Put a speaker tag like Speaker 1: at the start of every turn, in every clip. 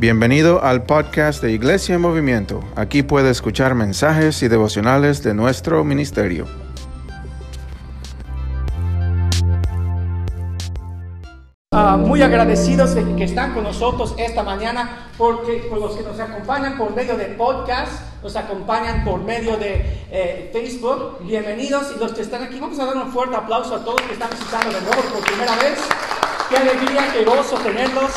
Speaker 1: Bienvenido al podcast de Iglesia en Movimiento. Aquí puede escuchar mensajes y devocionales de nuestro ministerio.
Speaker 2: Ah, muy agradecidos de que están con nosotros esta mañana, porque por los que nos acompañan por medio de podcast, nos acompañan por medio de eh, Facebook, bienvenidos. Y los que están aquí, vamos a dar un fuerte aplauso a todos que están visitando de nuevo por primera vez. Qué alegría, qué gozo tenerlos.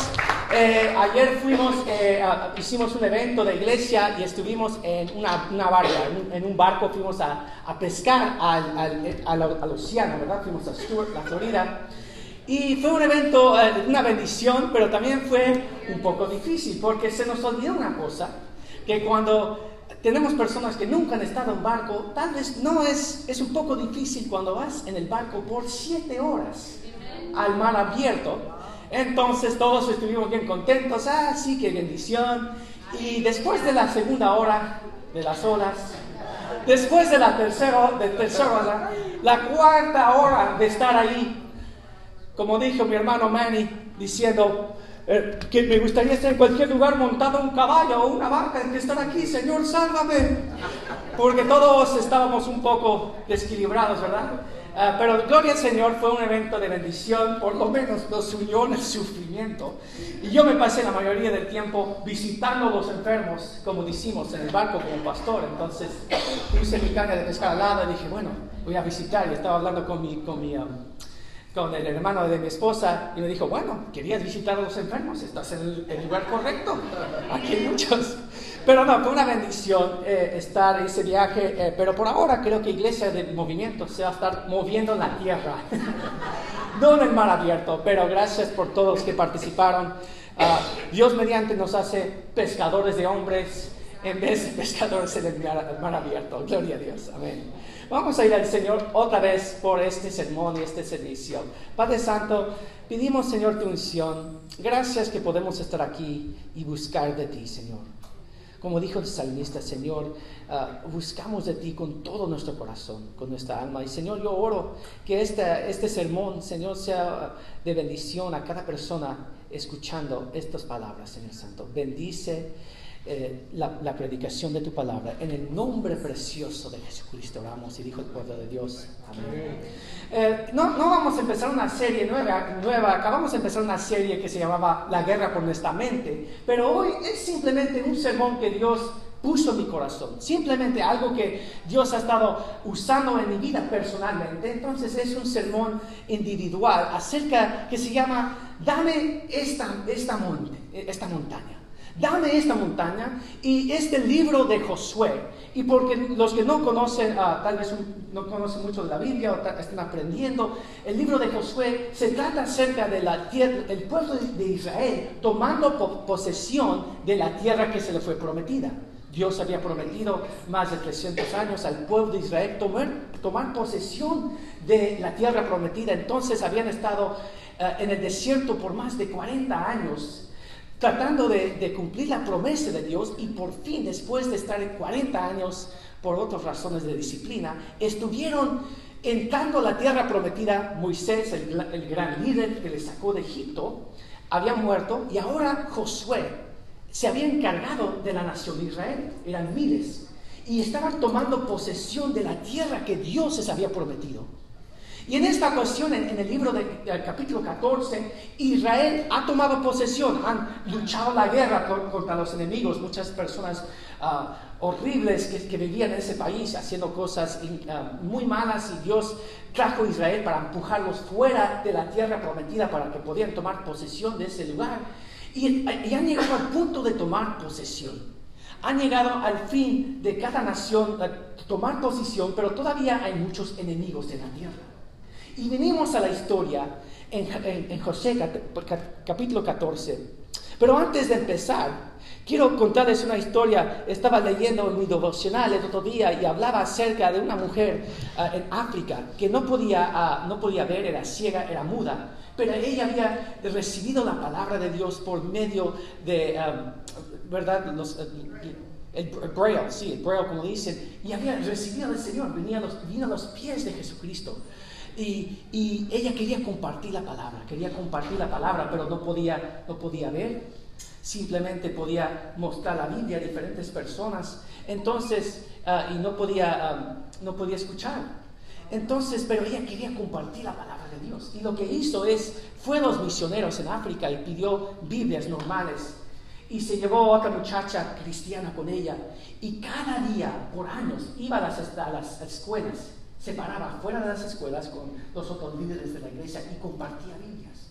Speaker 2: Eh, ayer fuimos, eh, hicimos un evento de iglesia y estuvimos en una, una barca, en un, barco, fuimos a, a pescar al, al, al, al, océano, ¿verdad? Fuimos a Stuart, la Florida. Y fue un evento, eh, una bendición, pero también fue un poco difícil, porque se nos olvidó una cosa, que cuando tenemos personas que nunca han estado en barco, tal vez no es, es un poco difícil cuando vas en el barco por siete horas al mar abierto entonces todos estuvimos bien contentos, ah, sí, qué bendición. Y después de la segunda hora de las olas, después de la tercera, hora, la cuarta hora de estar ahí, como dijo mi hermano Manny, diciendo, eh, que me gustaría estar en cualquier lugar montado un caballo o una vaca en que estar aquí, Señor, sálvame. Porque todos estábamos un poco desequilibrados, ¿verdad? Ah, pero gloria al Señor fue un evento de bendición, por lo menos nos unió en el sufrimiento. Y yo me pasé la mayoría del tiempo visitando a los enfermos, como decimos, en el barco como pastor. Entonces puse mi caña de pescar al lado y dije, bueno, voy a visitar. Y estaba hablando con mi, con mi um, con el hermano de mi esposa y me dijo, bueno, querías visitar a los enfermos, estás en el, lugar correcto, aquí hay muchos. Pero no, fue una bendición eh, estar en ese viaje, eh, pero por ahora creo que Iglesia de Movimiento se va a estar moviendo en la tierra, no en el mar abierto, pero gracias por todos que participaron. Ah, Dios mediante nos hace pescadores de hombres en vez de pescadores en el mar abierto. Gloria a Dios, amén. Vamos a ir al Señor otra vez por este sermón y este servicio. Padre Santo, pedimos, Señor, tu unción. Gracias que podemos estar aquí y buscar de ti, Señor. Como dijo el salmista, Señor, uh, buscamos de ti con todo nuestro corazón, con nuestra alma. Y Señor, yo oro que este, este sermón, Señor, sea de bendición a cada persona escuchando estas palabras, Señor Santo. Bendice eh, la, predicación de tu palabra. En el nombre precioso de Jesucristo oramos y dijo el pueblo de Dios. Amén. Eh, no, no, vamos a empezar una serie nueva, nueva, acabamos de empezar una serie que se llamaba La guerra por nuestra mente, pero hoy es simplemente un sermón que Dios puso en mi corazón, simplemente algo que Dios ha estado usando en mi vida personalmente. Entonces es un sermón individual acerca que se llama Dame esta, esta, monte, esta montaña dame esta montaña y este libro de Josué. Y porque los que no conocen, ah, tal vez no conocen mucho de la Biblia o están aprendiendo, el libro de Josué se trata acerca del el pueblo de Israel tomando posesión de la tierra que se le fue prometida. Dios había prometido más de 300 años al pueblo de Israel tomar, tomar posesión de la tierra prometida. Entonces habían estado ah, en el desierto por más de 40 años tratando de, cumplir la promesa de Dios y por fin, después de estar 40 años por otras razones de disciplina, estuvieron entrando a la tierra prometida. Moisés, el, gran líder que les sacó de Egipto, había muerto y ahora Josué se había encargado de la nación de Israel. Eran miles y estaban tomando posesión de la tierra que Dios les había prometido. Y en esta ocasión, en, el libro del capítulo 14, Israel ha tomado posesión, han luchado la guerra contra los enemigos, muchas personas ah, horribles que, vivían en ese país haciendo cosas ah, muy malas y Dios trajo a Israel para empujarlos fuera de la tierra prometida para que pudieran tomar posesión de ese lugar. Y, han llegado al punto de tomar posesión. Han llegado al fin de cada nación tomar posición, pero todavía hay muchos enemigos en la tierra. Y venimos a la historia en, José capítulo 14. Pero antes de empezar, quiero contarles una historia. Estaba leyendo en mi devocional el otro día y hablaba acerca de una mujer ah, en África que no podía, ah, no podía ver, era ciega, era muda. Pero ella había recibido la palabra de Dios por medio de, ah, ¿verdad? el, braille, sí, el braille como dicen, y había recibido del Señor, venía los, vino a los pies de Jesucristo. Y, ella quería compartir la palabra, quería compartir la palabra, pero no podía, no podía ver. Simplemente podía mostrar la Biblia a diferentes personas. Entonces, uh, y no podía, um, no podía escuchar. Entonces, pero ella quería compartir la palabra de Dios. Y lo que hizo es, fue a los misioneros en África y pidió Biblias normales. Y se llevó a otra muchacha cristiana con ella. Y cada día, por años, iba las, a las escuelas, se paraba fuera de las escuelas con los otros líderes de la iglesia y compartía Biblias.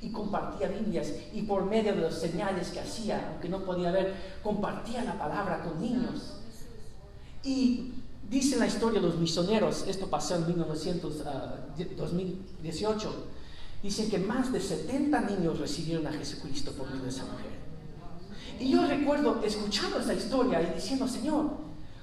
Speaker 2: Y compartía Biblias. Y por medio de las señales que hacía, aunque no podía ver, compartía la palabra con niños. Y Dice la historia de los misioneros, esto pasó en 1900, 2018, ah, dicen que más de 70 niños recibieron a Jesucristo por medio de esa mujer. Y yo recuerdo escuchando esa historia y diciendo, Señor,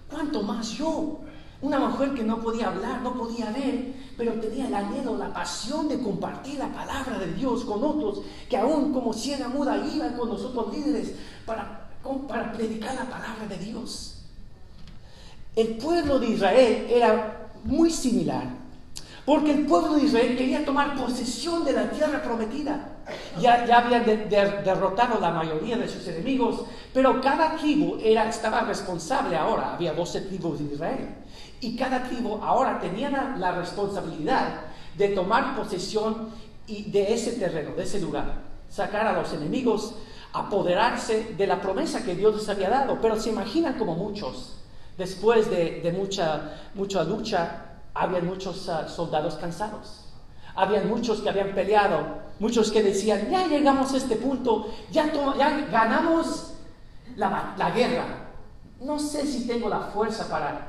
Speaker 2: ¿cuánto más yo? Una mujer que no podía hablar, no podía ver, pero tenía el anhelo, la pasión de compartir la palabra de Dios con otros, que aún como ciega muda iban con nosotros líderes para, para predicar la palabra de Dios. El pueblo de Israel era muy similar, porque el pueblo de Israel quería tomar posesión de la tierra prometida. Ya, ya habían derrotado la mayoría de sus enemigos, pero cada tribu estaba responsable ahora, había 12 tribus de Israel, y cada tribu ahora tenía la, responsabilidad de tomar posesión de ese terreno, de ese lugar, sacar a los enemigos, apoderarse de la promesa que Dios les había dado. Pero se imaginan como muchos Después de, mucha, mucha lucha, había muchos ah, soldados cansados. Habían muchos que habían peleado, muchos que decían, ya llegamos a este punto, ya, ya ganamos la, guerra. No sé si tengo la fuerza para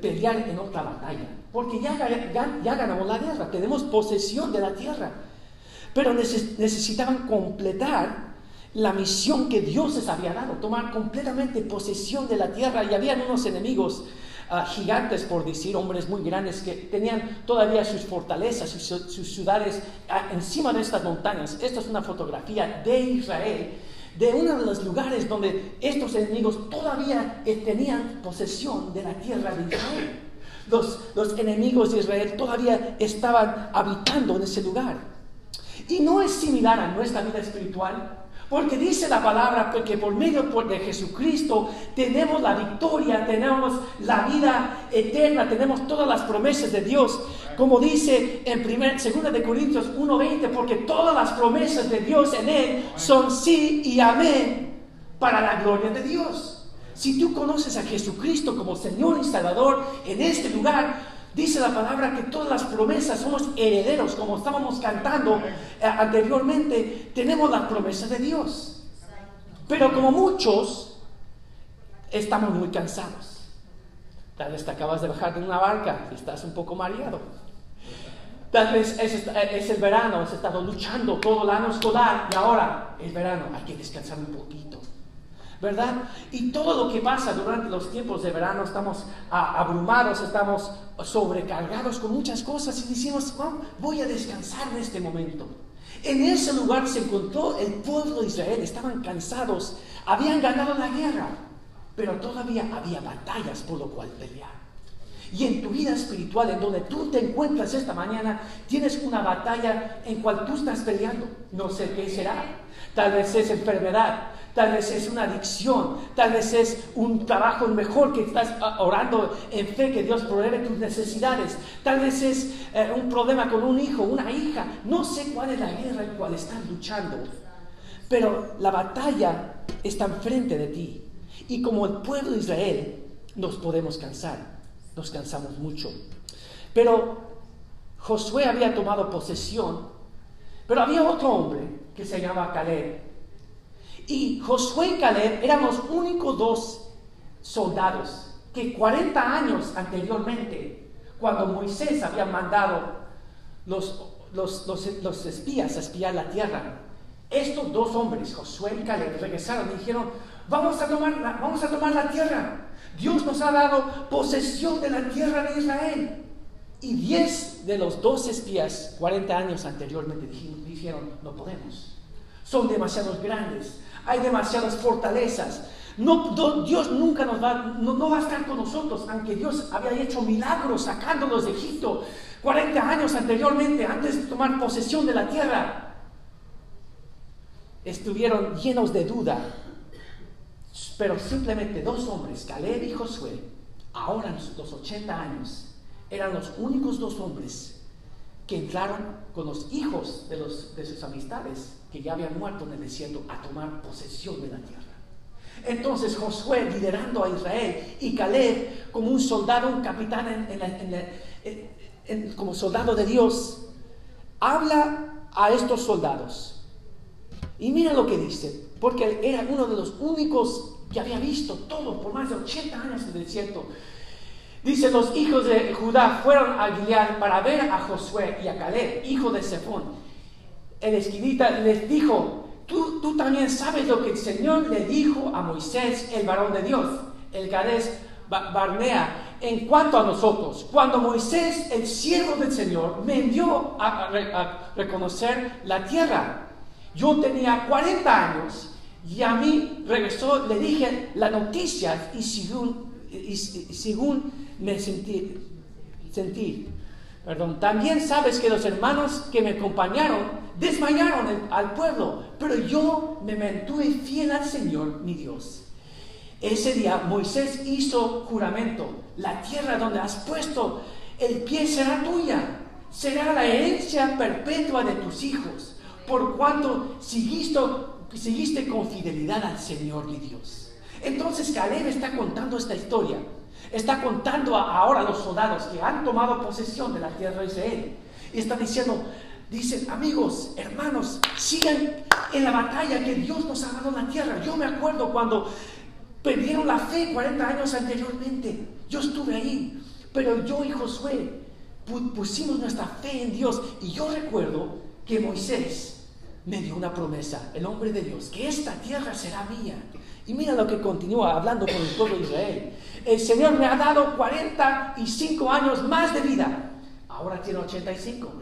Speaker 2: pelear en otra batalla, porque ya, ya, ganamos la guerra, tenemos posesión de la tierra. Pero necesitaban completar la misión que Dios les había dado, tomar completamente posesión de la tierra. Y habían unos enemigos ah, gigantes, por decir, hombres muy grandes que tenían todavía sus fortalezas, sus, sus ciudades ah, encima de estas montañas. Esta es una fotografía de Israel, de uno de los lugares donde estos enemigos todavía tenían posesión de la tierra de Israel. Los, los enemigos de Israel todavía estaban habitando en ese lugar. Y no es similar a nuestra vida espiritual. Porque dice la palabra que por medio de Jesucristo tenemos la victoria, tenemos la vida eterna, tenemos todas las promesas de Dios. Como dice en 2 de Corintios 1:20, porque todas las promesas de Dios en él son sí y amén para la gloria de Dios. Si tú conoces a Jesucristo como Señor y Salvador en este lugar, Dice la palabra que todas las promesas somos herederos, como estábamos cantando eh, anteriormente, tenemos las promesas de Dios. Pero como muchos, estamos muy cansados. Tal vez te acabas de bajar de una barca y estás un poco mareado. Tal vez es, es, el verano, has estado luchando todo el año escolar y ahora es verano, hay que descansar un poquito. ¿Verdad? Y todo lo que pasa durante los tiempos de verano, estamos abrumados, estamos sobrecargados con muchas cosas y decimos, voy a descansar en este momento. En ese lugar se encontró el pueblo de Israel, estaban cansados, habían ganado la guerra, pero todavía había batallas por lo cual pelear. Y en tu vida espiritual, en donde tú te encuentras esta mañana, tienes una batalla en cual tú estás peleando. No sé qué será. Tal vez es enfermedad, tal vez es una adicción, tal vez es un trabajo mejor que estás ah, orando en fe que Dios provee tus necesidades, tal vez es eh, un problema con un hijo, una hija, no sé cuál es la guerra en cual están luchando, pero la batalla está enfrente de ti. Y como el pueblo de Israel nos podemos cansar, nos cansamos mucho. Pero Josué había tomado posesión, pero había otro hombre que se llamaba Caleb y Josué y Caleb eran los únicos dos soldados que 40 años anteriormente, cuando Moisés había mandado los, los, espías a espiar la tierra, estos dos hombres, Josué y Caleb, regresaron y dijeron, vamos a tomar la, vamos a tomar la tierra. Dios nos ha dado posesión de la tierra de Israel. Y 10 de los dos espías, 40 años anteriormente, dijeron, no podemos. Son demasiados grandes, hay demasiadas fortalezas. No, Dios nunca nos va, no, va a estar con nosotros, aunque Dios había hecho milagros sacándonos de Egipto. 40 años anteriormente, antes de tomar posesión de la tierra, estuvieron llenos de duda. Pero simplemente dos hombres, Caleb y Josué, ahora los 80 años, eran los únicos dos hombres que entraron con los hijos de sus amistades que ya habían muerto en el desierto a tomar posesión de la tierra. Entonces Josué liderando a Israel y Caleb como un soldado, un capitán como soldado de Dios, habla a estos soldados. Y mira lo que dice, porque era uno de los únicos que había visto todo por más de 80 años en el desierto. Dice, los hijos de Judá fueron a Gilead para ver a Josué y a Caleb, hijo de Sefón. El esquinita les dijo, tú, tú también sabes lo que el Señor le dijo a Moisés, el varón de Dios, el Cades Barnea, en cuanto a nosotros. Cuando Moisés, el siervo del Señor, me envió a, reconocer la tierra. Yo tenía 40 años y a mí regresó, le dije la noticia y según, según me sentí, sentí, perdón, también sabes que los hermanos que me acompañaron desmayaron al pueblo, pero yo me mantuve fiel al Señor, mi Dios. Ese día Moisés hizo juramento, la tierra donde has puesto el pie será tuya, será la herencia perpetua de tus hijos, por cuanto seguiste, seguiste con fidelidad al Señor, mi Dios. Entonces Caleb está contando esta historia, está contando ahora a los soldados que han tomado posesión de la tierra de Israel, y está diciendo, Dicen, amigos, hermanos, sigan en la batalla que Dios nos ha dado la tierra. Yo me acuerdo cuando perdieron la fe 40 años anteriormente. Yo estuve ahí. Pero yo y Josué pusimos nuestra fe en Dios. Y yo recuerdo que Moisés me dio una promesa, el hombre de Dios, que esta tierra será mía. Y mira lo que continúa hablando con el pueblo de Israel. El Señor me ha dado 45 años más de vida. Ahora tiene 85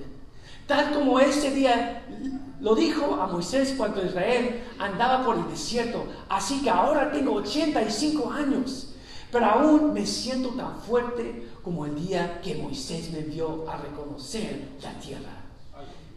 Speaker 2: tal como ese día lo dijo a Moisés cuando Israel andaba por el desierto. Así que ahora tengo 85 años, pero aún me siento tan fuerte como el día que Moisés me envió a reconocer la tierra.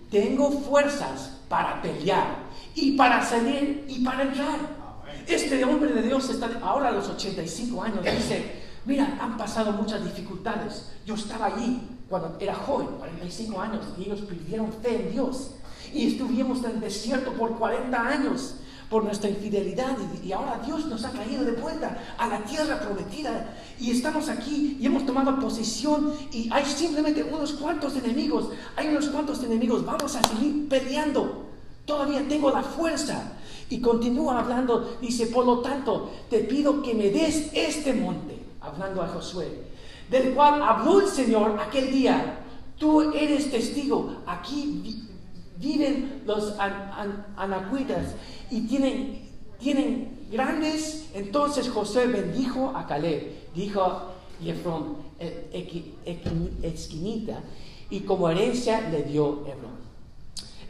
Speaker 2: Tengo fuerzas para pelear y para salir y para entrar. Este hombre de Dios está ahora a los 85 años, dice, mira, han pasado muchas dificultades. Yo estaba allí, cuando era joven, 45 años, y ellos perdieron fe en Dios. Y estuvimos en el desierto por 40 años por nuestra infidelidad y, ahora Dios nos ha traído de vuelta a la tierra prometida y estamos aquí y hemos tomado posición y hay simplemente unos cuantos enemigos, hay unos cuantos enemigos, vamos a seguir peleando, todavía tengo la fuerza. Y continúa hablando, dice, por lo tanto, te pido que me des este monte, hablando a Josué, del cual habló el Señor aquel día. Tú eres testigo. Aquí viven los anacuitas y tienen, tienen grandes. Entonces José bendijo a Caleb, dijo Jefrón, esquinita, y como herencia le dio Hebrón.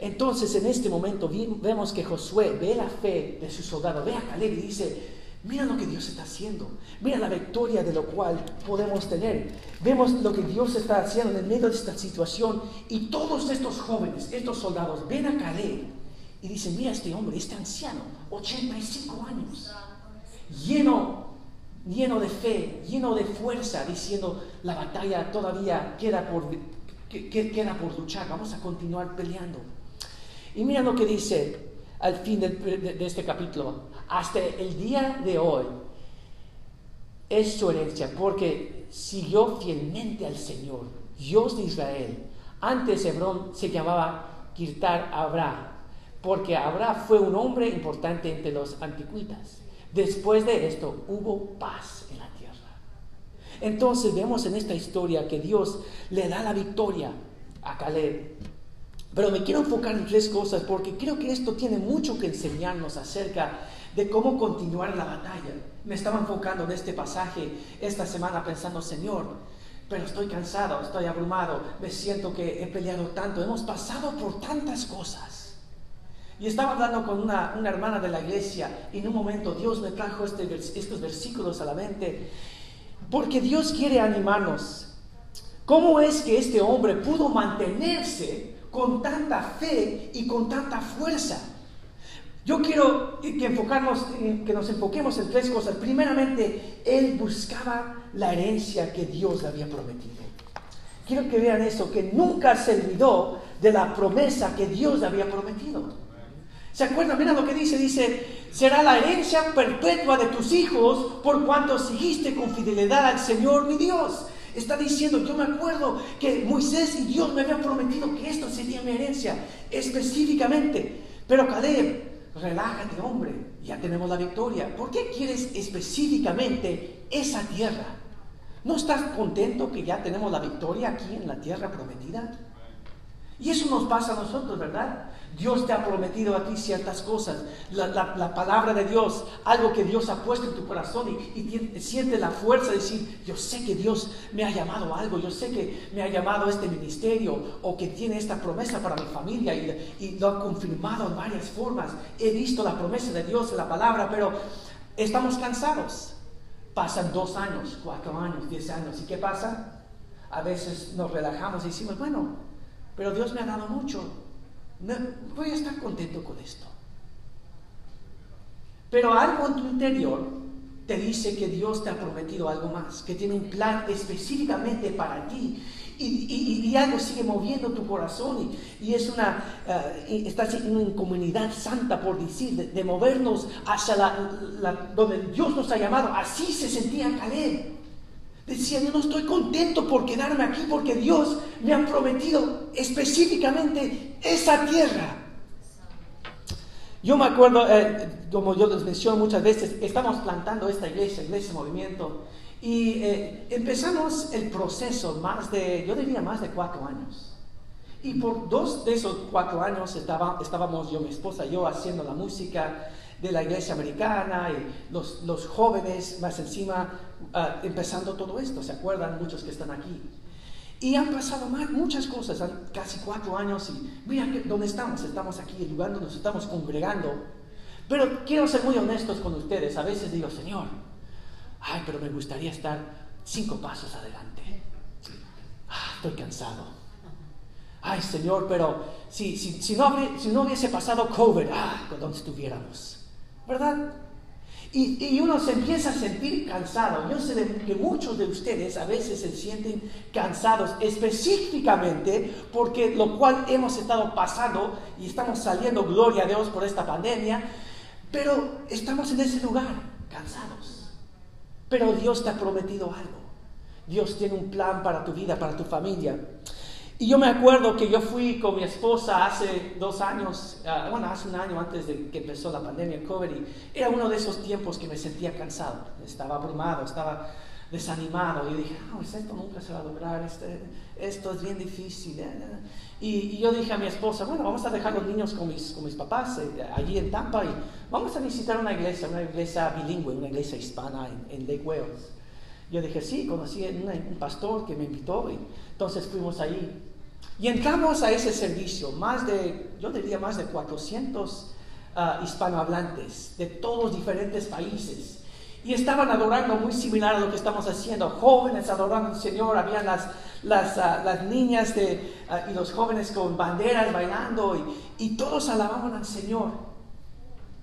Speaker 2: Entonces en este momento vemos que Josué ve la fe de su soldado, ve a Caleb y dice, Mira lo que Dios está haciendo. Mira la victoria de lo cual podemos tener. Vemos lo que Dios está haciendo en medio de esta situación. Y todos estos jóvenes, estos soldados, ven a Caleb y dicen, mira este hombre, este anciano, 85 años, lleno, lleno de fe, lleno de fuerza, diciendo, la batalla todavía queda por, queda por luchar, vamos a continuar peleando. Y mira lo que dice al fin de, este capítulo, hasta el día de hoy, es su herencia, porque siguió fielmente al Señor, Dios de Israel. Antes Hebrón se llamaba Kirtar Abra, porque Abra fue un hombre importante entre los anticuitas. Después de esto hubo paz en la tierra. Entonces vemos en esta historia que Dios le da la victoria a Caleb pero me quiero enfocar en tres cosas porque creo que esto tiene mucho que enseñarnos acerca de cómo continuar la batalla. Me estaba enfocando en este pasaje esta semana pensando, Señor, pero estoy cansado, estoy abrumado, me siento que he peleado tanto, hemos pasado por tantas cosas. Y estaba hablando con una, hermana de la iglesia y en un momento Dios me trajo este, estos versículos a la mente porque Dios quiere animarnos ¿Cómo es que este hombre pudo mantenerse con tanta fe y con tanta fuerza? Yo quiero que, enfocarnos, que nos enfoquemos en tres cosas. Primeramente, él buscaba la herencia que Dios le había prometido. Quiero que vean eso, que nunca se olvidó de la promesa que Dios le había prometido. ¿Se acuerdan? Mira lo que dice, dice, será la herencia perpetua de tus hijos por cuanto seguiste con fidelidad al Señor mi Dios. Está diciendo, yo me acuerdo que Moisés y Dios me habían prometido que esto sería mi herencia, específicamente. Pero Caleb, relájate hombre, ya tenemos la victoria. ¿Por qué quieres específicamente esa tierra? ¿No estás contento que ya tenemos la victoria aquí en la tierra prometida? Y eso nos pasa a nosotros, ¿verdad? Dios te ha prometido a ti ciertas cosas. La, palabra de Dios, algo que Dios ha puesto en tu corazón y, y siente la fuerza de decir, yo sé que Dios me ha llamado a algo, yo sé que me ha llamado a este ministerio o que tiene esta promesa para mi familia y, y lo ha confirmado en varias formas. He visto la promesa de Dios en la palabra, pero estamos cansados. Pasan dos años, cuatro años, diez años. ¿Y qué pasa? A veces nos relajamos y decimos, bueno, pero Dios me ha dado mucho. voy a estar contento con esto. Pero algo en tu interior te dice que Dios te ha prometido algo más, que tiene un plan específicamente para ti. Y, algo sigue moviendo tu corazón y, es una, uh, estás en una comunidad santa, por decir, de, movernos hacia la, donde Dios nos ha llamado. Así se sentía Caleb. Decía, yo no estoy contento por quedarme aquí porque Dios me ha prometido específicamente esa tierra. Yo me acuerdo, eh, como yo les menciono muchas veces, estamos plantando esta iglesia, iglesia movimiento, y eh, empezamos el proceso más de, yo diría más de cuatro años. Y por dos de esos cuatro años estaba, estábamos yo, mi esposa yo haciendo la música, de la iglesia americana y los, los jóvenes más encima ah, empezando todo esto, ¿se acuerdan? Muchos que están aquí. Y han pasado muchas cosas, casi cuatro años y mira dónde estamos, estamos aquí, el lugar donde nos estamos congregando. Pero quiero ser muy honestos con ustedes, a veces digo, Señor, ay, pero me gustaría estar cinco pasos adelante. Ah, estoy cansado. Ay, Señor, pero si, si, si, no, si no hubiese pasado COVID, ah, ¿dónde estuviéramos? ¿Verdad? Y, uno se empieza a sentir cansado. Yo sé que muchos de ustedes a veces se sienten cansados específicamente porque lo cual hemos estado pasando y estamos saliendo, gloria a Dios, por esta pandemia, pero estamos en ese lugar, cansados. Pero Dios te ha prometido algo. Dios tiene un plan para tu vida, para tu familia. Y yo me acuerdo que yo fui con mi esposa hace dos años, ah, bueno, hace un año antes de que empezó la pandemia, COVID, y era uno de esos tiempos que me sentía cansado, estaba abrumado, estaba desanimado, y dije, no, esto nunca se va a lograr, este, esto es bien difícil. Eh, eh". Y, yo dije a mi esposa, bueno, vamos a dejar los niños con mis, con mis papás eh, allí en Tampa y vamos a visitar una iglesia, una iglesia bilingüe, una iglesia hispana en, Lake Wales. Yo dije, sí, conocí a un pastor que me invitó y entonces fuimos ahí y entramos a ese servicio, más de, yo diría más de 400 ah, hispanohablantes de todos diferentes países. Y estaban adorando muy similar a lo que estamos haciendo, jóvenes adorando al Señor, había las, las, ah, las niñas de, ah, y los jóvenes con banderas bailando y, y todos alababan al Señor.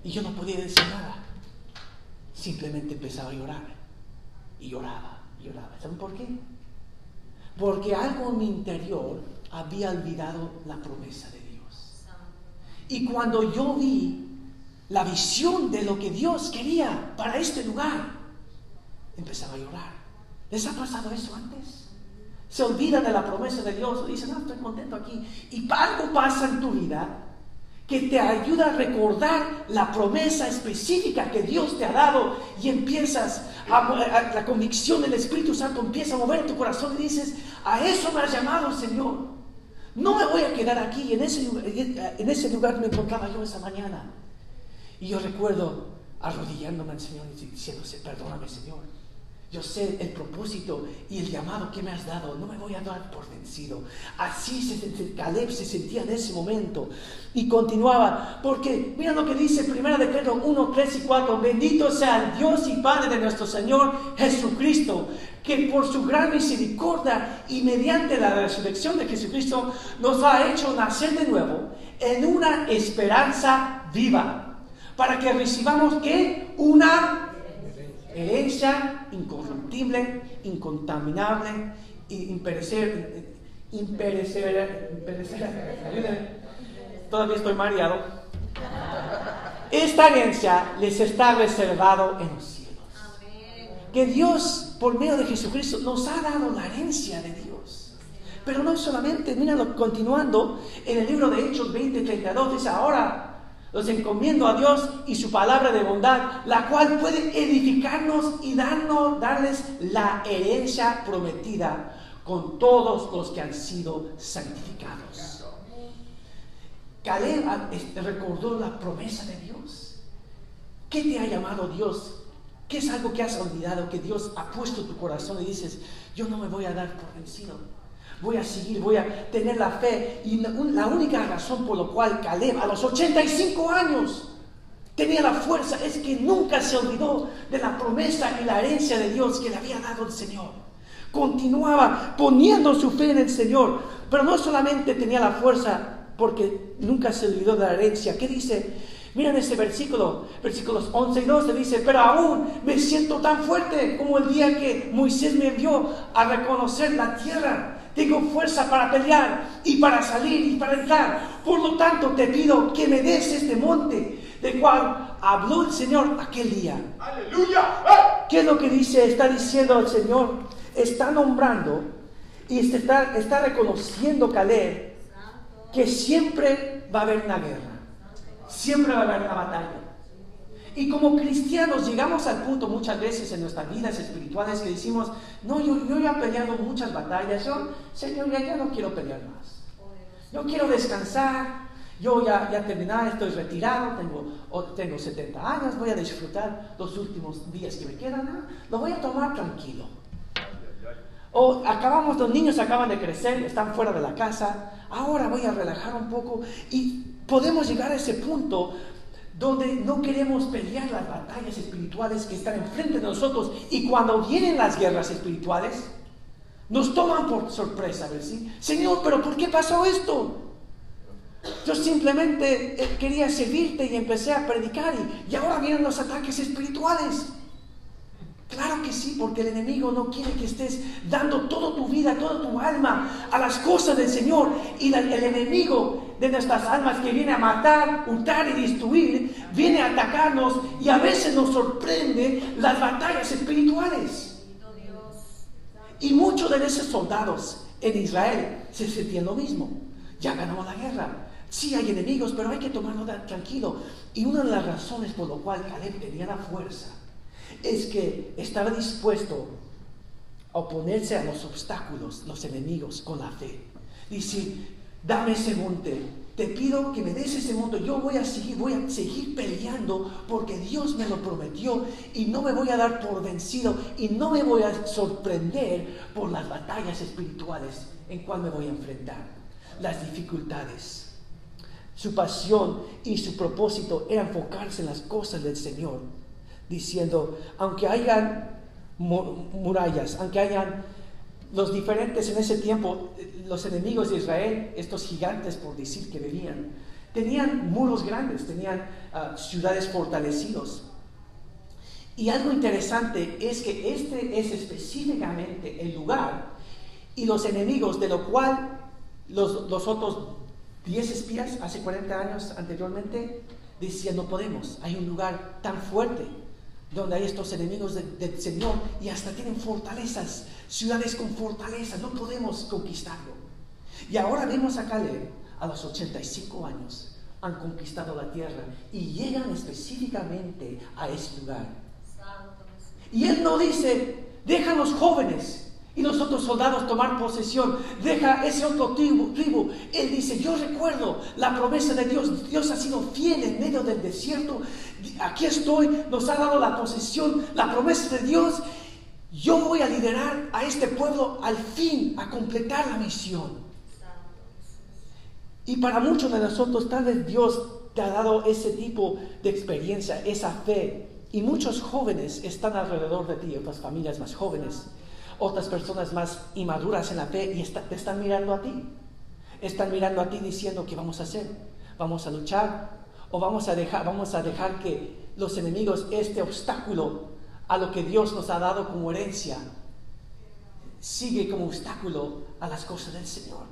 Speaker 2: Y yo no podía decir nada, simplemente empezaba a llorar. Y lloraba, y lloraba. ¿Saben por qué? Porque algo en mi interior había olvidado la promesa de Dios. Y cuando yo vi la visión de lo que Dios quería para este lugar, empezaba a llorar. ¿Les ha pasado eso antes? Se olvidan de la promesa de Dios, dicen, no, estoy contento aquí. Y algo pasa en tu vida que te ayuda a recordar la promesa específica que Dios te ha dado y empiezas a, la convicción del Espíritu Santo empieza a mover tu corazón y dices, a eso me has llamado, Señor. No me voy a quedar aquí. En ese, en ese lugar me encontraba yo esa mañana. Y yo recuerdo arrodillándome al Señor y diciéndose, perdóname, Señor. Yo sé el propósito y el llamado que me has dado. No me voy a dar por vencido. Así se, Caleb se sentía en ese momento. Y continuaba. Porque mira lo que dice 1 de Pedro 1, 3 y 4. Bendito sea el Dios y Padre de nuestro Señor Jesucristo. Que por su gran misericordia y mediante la resurrección de Jesucristo nos ha hecho nacer de nuevo en una esperanza viva. Para que recibamos que una herencia incorruptible, incontaminable, imperecedera, imperecedera, todavía estoy mareado. Esta herencia les está reservado en los cielos. Que Dios, por medio de Jesucristo, nos ha dado la herencia de Dios. Pero no solamente, míralo, continuando en el libro de Hechos 20, 32, dice, ahora los encomiendo a Dios y su palabra de bondad, la cual puede edificarnos y darnos, darles la herencia prometida con todos los que han sido santificados. Caleb recordó la promesa de Dios. ¿Qué te ha llamado Dios? ¿Qué es algo que has olvidado, que Dios ha puesto tu corazón y dices, yo no me voy a dar por vencido? Voy a seguir, voy a tener la fe. Y la única razón por la cual Caleb a los 85 años tenía la fuerza es que nunca se olvidó de la promesa y la herencia de Dios que le había dado el Señor. Continuaba poniendo su fe en el Señor, pero no solamente tenía la fuerza porque nunca se olvidó de la herencia. ¿Qué dice? Miren ese versículo, versículos 11 y 12 dice, pero aún me siento tan fuerte como el día que Moisés me envió a reconocer la tierra tengo fuerza para pelear y para salir y para entrar. Por lo tanto, te pido que me des este monte del cual habló el Señor aquel día. Aleluya. ¿Qué es lo que dice? Está diciendo el Señor. Está nombrando y está, está reconociendo Caleb que siempre va a haber una guerra. Siempre va a haber una batalla. Y como cristianos llegamos al punto muchas veces en nuestras vidas espirituales que decimos, no, yo, yo ya he peleado muchas batallas, yo, Señor, ya, no quiero pelear más. Yo quiero descansar, yo ya, ya terminé, estoy retirado, tengo, tengo 70 años, voy a disfrutar los últimos días que me quedan, lo voy a tomar tranquilo. O acabamos, los niños acaban de crecer, están fuera de la casa, ahora voy a relajar un poco y podemos llegar a ese punto donde no queremos pelear las batallas espirituales que están enfrente de nosotros y cuando vienen las guerras espirituales, nos toman por sorpresa. Señor, pero ¿por qué pasó esto? Yo simplemente eh, quería servirte y empecé a predicar y ahora vienen los ataques espirituales. Claro que sí, porque el enemigo no quiere que estés dando toda tu vida, toda tu alma a las cosas del Señor. Y el enemigo de nuestras almas que viene a matar, hurtar y destruir, viene a atacarnos y a veces nos sorprende las batallas espirituales. Y muchos de esos soldados en Israel se sentían lo mismo. Ya ganamos la guerra. Sí hay enemigos, pero hay que tomarlo tranquilo. Y una de las razones por lo cual Caleb tenía la fuerza es que estaba dispuesto a oponerse a los obstáculos, los enemigos, con la fe. Dice, dame ese monte, te pido que me des ese monte, yo voy a seguir, voy a seguir peleando porque Dios me lo prometió y no me voy a dar por vencido y no me voy a sorprender por las batallas espirituales en cual me voy a enfrentar, las dificultades. Su pasión y su propósito era enfocarse en las cosas del Señor diciendo, aunque hayan murallas, aunque hayan los diferentes en ese tiempo, los enemigos de Israel, estos gigantes por decir que venían, tenían muros grandes, tenían ah, ciudades fortalecidos. Y algo interesante es que este es específicamente el lugar y los enemigos de lo cual los, los otros 10 espías hace 40 años anteriormente decían no podemos, hay un lugar tan fuerte donde hay estos enemigos del Señor y hasta tienen fortalezas, ciudades con fortalezas, no podemos conquistarlo. Y ahora vemos a Caleb, a los 85 años, han conquistado la tierra y llegan específicamente a ese lugar. Y él no dice, deja a los jóvenes, y los otros soldados tomar posesión. Deja ese otro tribu, tribu. Él dice, yo recuerdo la promesa de Dios. Dios ha sido fiel en medio del desierto. Aquí estoy, nos ha dado la posesión, la promesa de Dios. Yo voy a liderar a este pueblo al fin, a completar la misión. Y para muchos de nosotros, tal vez Dios te ha dado ese tipo de experiencia, esa fe. Y muchos jóvenes están alrededor de ti, otras familias más jóvenes, otras personas más inmaduras en la fe y te están mirando a ti. Están mirando a ti diciendo, ¿qué vamos a hacer? ¿Vamos a luchar? ¿O vamos a dejar, vamos a dejar que los enemigos, este obstáculo a lo que Dios nos ha dado como herencia, sigue como obstáculo a las cosas del Señor?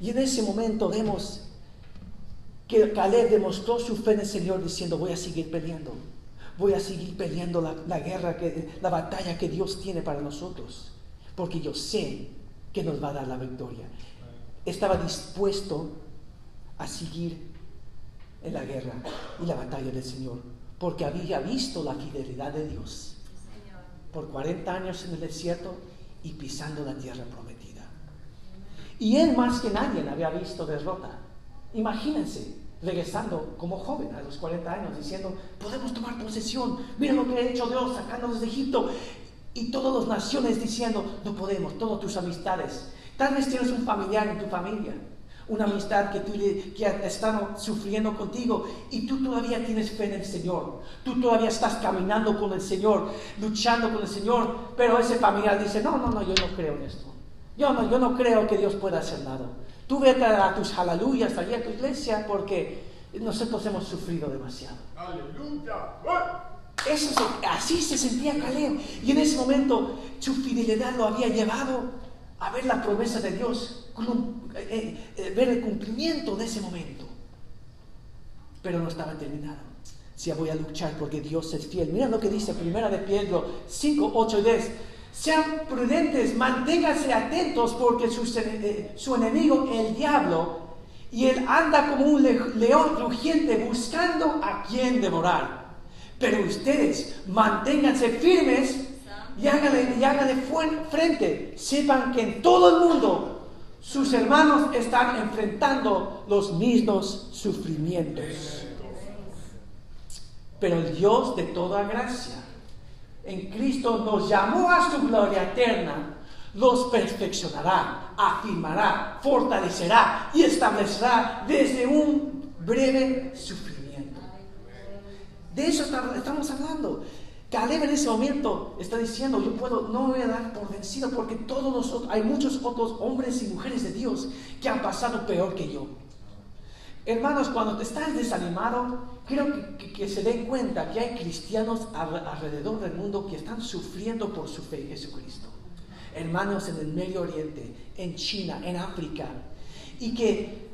Speaker 2: Y en ese momento vemos que Caleb demostró su fe en el Señor diciendo, voy a seguir peleando, voy a seguir peleando la, guerra, que, la batalla que Dios tiene para nosotros, porque yo sé que nos va a dar la victoria. Estaba dispuesto a seguir en la guerra y la batalla del Señor, porque había visto la fidelidad de Dios por 40 años en el desierto y pisando la tierra prometida. Y él más que nadie había visto derrota. Imagínense, regresando como joven a los 40 años, diciendo, podemos tomar posesión, mira lo que ha hecho Dios sacándonos de Egipto. Y todas las naciones diciendo, no podemos, todas tus amistades. Tal vez tienes un familiar en tu familia, una amistad que, tú, que ha estado sufriendo contigo y tú todavía tienes fe en el Señor. Tú todavía estás caminando con el Señor, luchando con el Señor, pero ese familiar dice, no, no, no, yo no creo en esto. Yo no, yo no creo que Dios pueda hacer nada. Tú vete a tus aleluyas allí a tu iglesia porque nosotros hemos sufrido demasiado. Aleluya. así se sentía Caleb. Y en ese momento su fidelidad lo había llevado a ver la promesa de Dios, eh, eh, eh, ver el cumplimiento de ese momento. Pero no estaba terminado. Si voy a luchar porque Dios es fiel. Mira lo que dice Primera de Pedro 5, 8 y 10. Sean prudentes, manténganse atentos porque eh, su, enemigo, el diablo, y él anda como un león rugiente buscando a quien devorar. Pero ustedes manténganse firmes y háganle, y háganle frente. Sepan que en todo el mundo sus hermanos están enfrentando los mismos sufrimientos. Pero el Dios de toda gracia en Cristo nos llamó a su gloria eterna, los perfeccionará, afirmará, fortalecerá y establecerá desde un breve sufrimiento. De eso estamos hablando. Caleb en ese momento está diciendo, yo puedo, no voy a dar por vencido porque todos nosotros, hay muchos otros hombres y mujeres de Dios que han pasado peor que yo. Hermanos, cuando te estás desanimado, quiero que, se den cuenta que hay cristianos alrededor del mundo que están sufriendo por su fe en Jesucristo. Hermanos en el Medio Oriente, en China, en África. Y que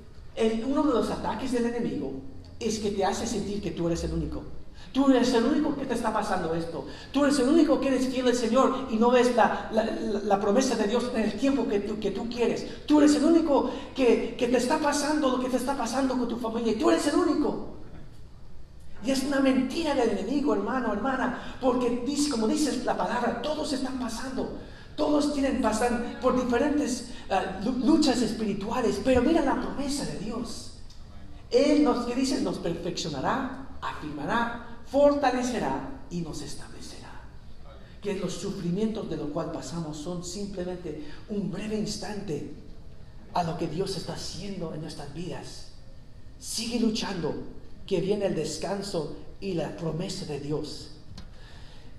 Speaker 2: uno de los ataques del enemigo es que te hace sentir que tú eres el único. Tú eres el único que te está pasando esto. Tú eres el único que eres fiel al Señor y no ves la, promesa de Dios en el tiempo que tú, que tú quieres. Tú eres el único que, te está pasando lo que te está pasando con tu familia. Tú eres el único. Y es una mentira del enemigo, hermano, hermana, porque dice, como dice la palabra, todos están pasando. Todos tienen pasan por diferentes ah, luchas espirituales, pero mira la promesa de Dios. Él nos, que dice, nos perfeccionará, afirmará, fortalecerá y nos establecerá. Que los sufrimientos de los cuales pasamos son simplemente un breve instante a lo que Dios está haciendo en nuestras vidas. Sigue luchando, que viene el descanso y la promesa de Dios.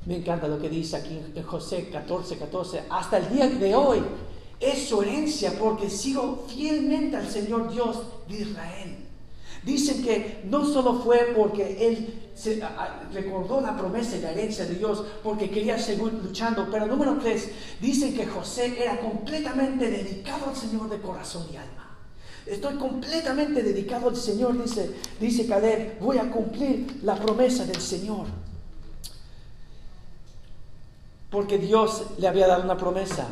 Speaker 2: Me encanta lo que dice aquí en José 14, 14. Hasta el día de hoy es su herencia porque sigo fielmente al Señor Dios de Israel. Dicen que no solo fue porque él recordó la promesa y la herencia de Dios, porque quería seguir luchando, pero número tres, dicen que José era completamente dedicado al Señor de corazón y alma. Estoy completamente dedicado al Señor, dice, dice Caleb, voy a cumplir la promesa del Señor. Porque Dios le había dado una promesa.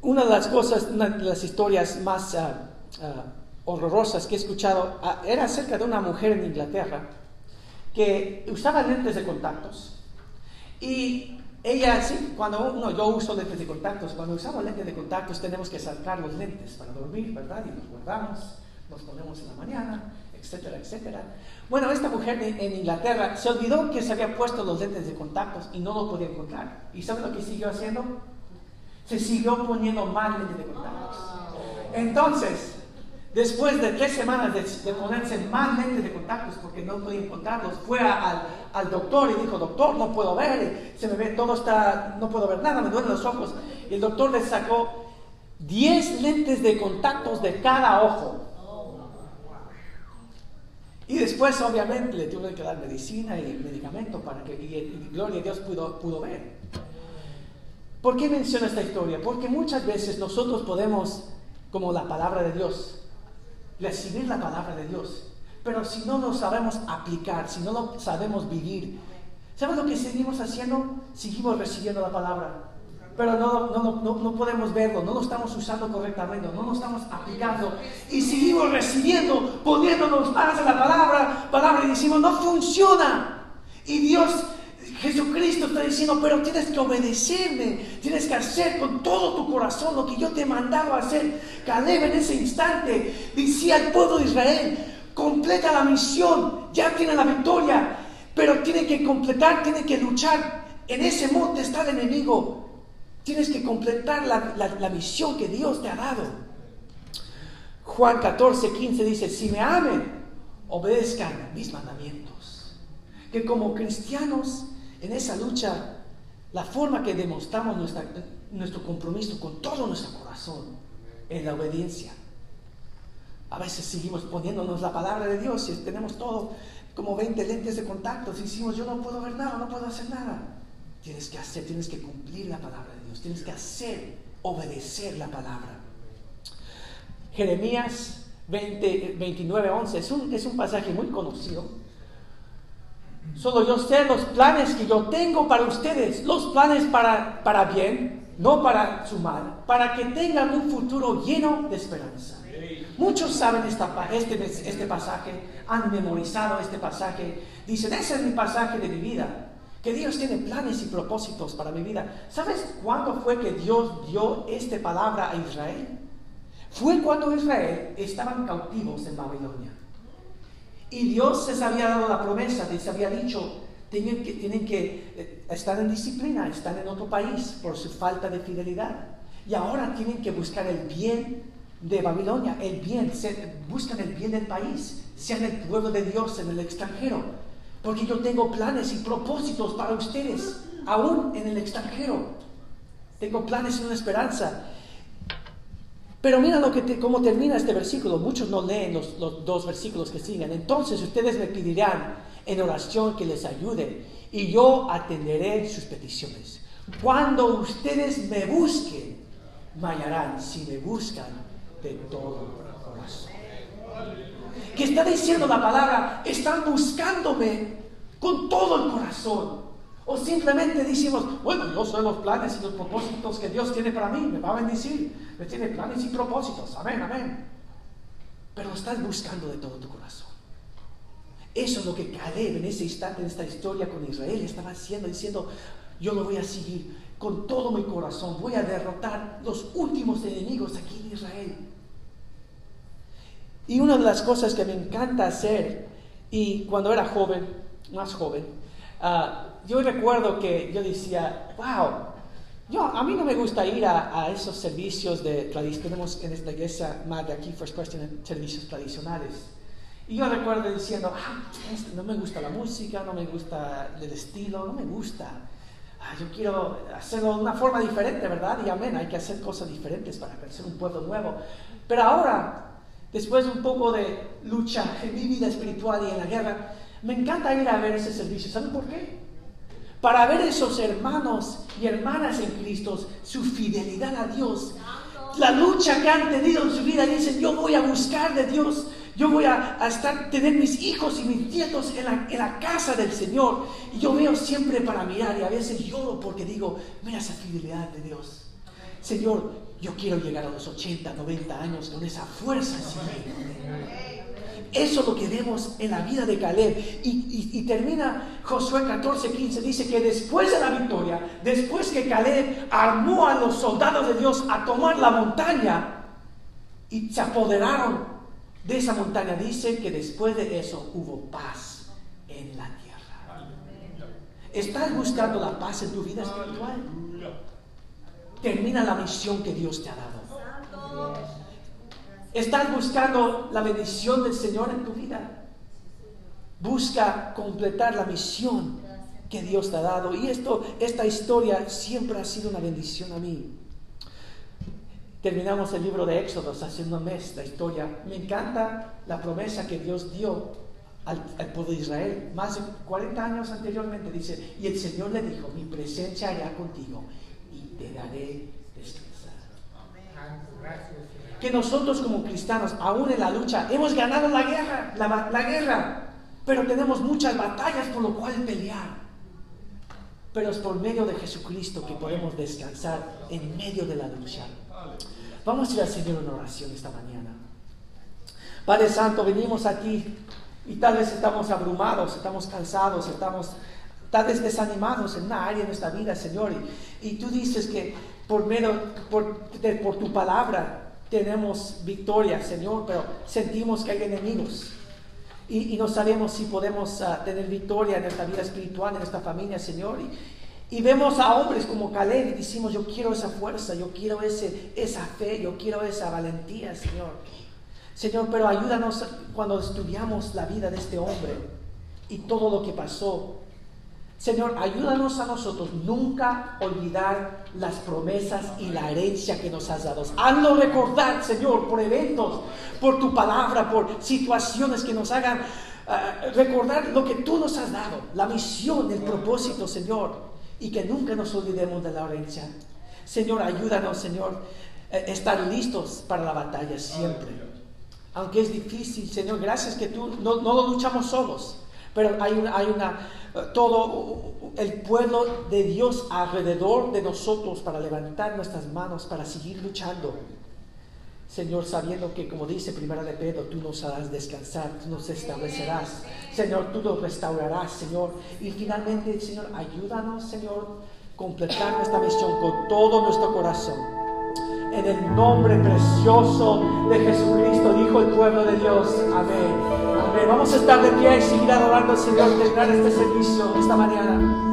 Speaker 2: Una de las cosas, una de las historias más... Ah, horrorosas que he escuchado ah, era acerca de una mujer en Inglaterra que usaba lentes de contactos. Y ella, sí, cuando uno, yo uso lentes de contactos, cuando usamos lentes de contactos tenemos que sacar los lentes para dormir, ¿verdad? Y los guardamos, los ponemos en la mañana, etcétera, etcétera. Bueno, esta mujer en Inglaterra se olvidó que se había puesto los lentes de contactos y no lo podía encontrar. ¿Y sabe lo que siguió haciendo? Se siguió poniendo más lentes de contactos. Entonces, después de tres semanas de, ponerse más lentes de contactos porque no podía encontrarlos, fue al, al, doctor y dijo, doctor, no puedo ver, se me ve, todo está, no puedo ver nada, me duelen los ojos. Y el doctor le sacó 10 lentes de contactos de cada ojo. Y después, obviamente, le tuve que dar medicina y medicamento para que, y, gloria a Dios, pudo, pudo ver. ¿Por qué menciono esta historia? Porque muchas veces nosotros podemos, como la palabra de Dios, recibir la palabra de Dios, pero si no lo sabemos aplicar, si no lo sabemos vivir, ¿sabes lo que seguimos haciendo? Seguimos recibiendo la palabra, pero no, no, no, podemos verlo, no lo estamos usando correctamente, no lo estamos aplicando y seguimos recibiendo, poniéndonos más a la palabra, palabra y decimos, no funciona. Y Dios, Jesucristo está diciendo, pero tienes que obedecerme, tienes que hacer con todo tu corazón lo que yo te mandaba hacer. Caleb en ese instante decía al pueblo de Israel, completa la misión, ya tiene la victoria, pero tiene que completar, tiene que luchar. En ese monte está el enemigo, Tienes que completar la, misión que Dios te ha dado. Juan 14, 15 dice, si me amen, obedezcan mis mandamientos. Que como cristianos en esa lucha, la forma que demostramos nuestro compromiso con todo nuestro corazón es la obediencia. A veces seguimos poniéndonos la palabra de Dios y tenemos todo como 20 lentes de contacto. Y decimos, yo no puedo ver nada, no puedo hacer nada. Tienes que hacer, tienes que cumplir la palabra de Dios, tienes que hacer, obedecer la palabra. Jeremías 20, 29, 11 es un, es un pasaje muy conocido. Solo yo sé los planes que yo tengo para ustedes, los planes para, para bien, no para su mal, para que tengan un futuro lleno de esperanza. Muchos saben esta, este, este pasaje, han memorizado este pasaje, dicen, ese es mi pasaje de mi vida que Dios tiene planes y propósitos para mi vida. ¿Sabes cuándo fue que Dios dio esta palabra a Israel? Fue cuando Israel estaban cautivos en Babilonia. Y Dios les había dado la promesa, les había dicho, tienen que, tienen que eh, estar en disciplina, están en otro país por su falta de fidelidad. Y ahora tienen que buscar el bien de Babilonia, el bien, buscan el bien del país, sean el pueblo de Dios en el extranjero. Porque yo tengo planes y propósitos para ustedes, aún en el extranjero. Tengo planes y una esperanza. Pero mira lo que cómo termina este versículo. Muchos no leen los, los, dos versículos que siguen. Entonces ustedes me pedirán en oración que les ayude y yo atenderé sus peticiones. Cuando ustedes me busquen, me hallarán si me buscan de todo corazón que está diciendo la palabra, están buscándome con todo el corazón. O simplemente decimos, bueno, yo soy los planes y los propósitos que Dios tiene para mí, me va a bendecir, me tiene planes y propósitos, amén, amén. Pero estás buscando de todo tu corazón. Eso es lo que Caleb en ese instante, en esta historia con Israel, estaba haciendo, diciendo, yo lo voy a seguir con todo mi corazón, voy a derrotar los últimos enemigos aquí en Israel. Y una de las cosas que me encanta hacer, y cuando era joven, más joven, ah, yo recuerdo que yo decía, wow, yo, a mí no me gusta ir a, esos servicios de tenemos en esta iglesia de aquí, First Question, servicios tradicionales. Y yo recuerdo diciendo, ah, no me gusta la música, no me gusta el estilo, no me gusta. Ah, yo quiero hacerlo de una forma diferente, ¿verdad? Y amén, hay que hacer cosas diferentes para crecer un pueblo nuevo. Pero ahora después de un poco de lucha en mi vida espiritual y en la guerra, me encanta ir a ver ese servicio. ¿Saben por qué? Para ver esos hermanos y hermanas en Cristo, su fidelidad a Dios, la lucha que han tenido en su vida, dicen, yo voy a buscar de Dios, yo voy a, estar, tener mis hijos y mis nietos en la, casa del Señor. Y yo veo siempre para mirar y a veces lloro porque digo, mira esa fidelidad de Dios. Señor, yo quiero llegar a los 80, 90 años con esa fuerza. Eso es lo que vemos en la vida de Caleb. Y, termina Josué 14, 15. Dice que después de la victoria, después que Caleb armó a los soldados de Dios a tomar la montaña y se apoderaron de esa montaña dice que después de eso hubo paz en la tierra. ¿Estás buscando la paz en tu vida espiritual? Termina la misión que Dios te ha dado. ¿Estás buscando la bendición del Señor en tu vida? Busca completar la misión que Dios te ha dado. Y esto, esta historia siempre ha sido una bendición a mí. Terminamos el libro de Éxodos hace un mes, la historia. Me encanta la promesa que Dios dio al, pueblo de Israel más de 40 años anteriormente. Dice, y el Señor le dijo, mi presencia hará contigo y te daré descansar. Que nosotros como cristianos, aún en la lucha, hemos ganado la guerra, la, la guerra, pero tenemos muchas batallas por lo cual pelear. Pero es por medio de Jesucristo que podemos descansar en medio de la lucha. Vamos a ir al Señor en oración esta mañana. Padre Santo, venimos aquí y tal vez estamos abrumados, estamos cansados, estamos tal vez desanimados en una área de nuestra vida, Señor. Y, tú dices que por medio, por, por tu palabra tenemos victoria, Señor, pero sentimos que hay enemigos. Y, no sabemos si podemos ah, tener victoria en esta vida espiritual, en esta familia, Señor. Y, vemos a hombres como Caleb y decimos, yo quiero esa fuerza, yo quiero ese, esa fe, yo quiero esa valentía, Señor. Señor, pero ayúdanos cuando estudiamos la vida de este hombre y todo lo que pasó. Señor, ayúdanos a nosotros nunca olvidar las promesas y la herencia que nos has dado. Hazlo recordar, Señor, por eventos, por tu palabra, por situaciones que nos hagan eh, recordar lo que tú nos has dado, la misión, el propósito, Señor, y que nunca nos olvidemos de la herencia. Señor, ayúdanos, Señor, eh, estar listos para la batalla siempre. Aunque es difícil, Señor, gracias que tú no, no lo luchamos solos, pero hay una, hay una todo el pueblo de Dios alrededor de nosotros para levantar nuestras manos, para seguir luchando. Señor, sabiendo que como dice Primera de Pedro, tú nos harás descansar, tú nos establecerás. Señor, tú nos restaurarás, Señor. Y finalmente, Señor, ayúdanos, Señor, completar nuestra misión con todo nuestro corazón. En el nombre precioso de Jesucristo, dijo el pueblo de Dios. Amén. Vamos a estar de pie y seguir adorando al Señor, terminar este servicio esta mañana.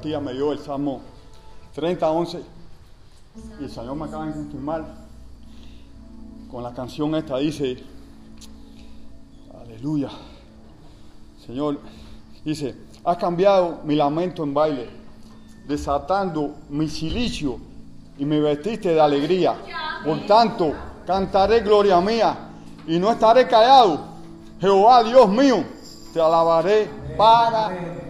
Speaker 3: Compartía, me dio el Salmo 30, 11. Y el Señor me acaba de confirmar con la canción esta, dice, aleluya. Señor, dice, has cambiado mi lamento en baile, desatando mi silicio y me vestiste de alegría. Por tanto, cantaré gloria mía y no estaré callado. Jehová, Dios mío, te alabaré para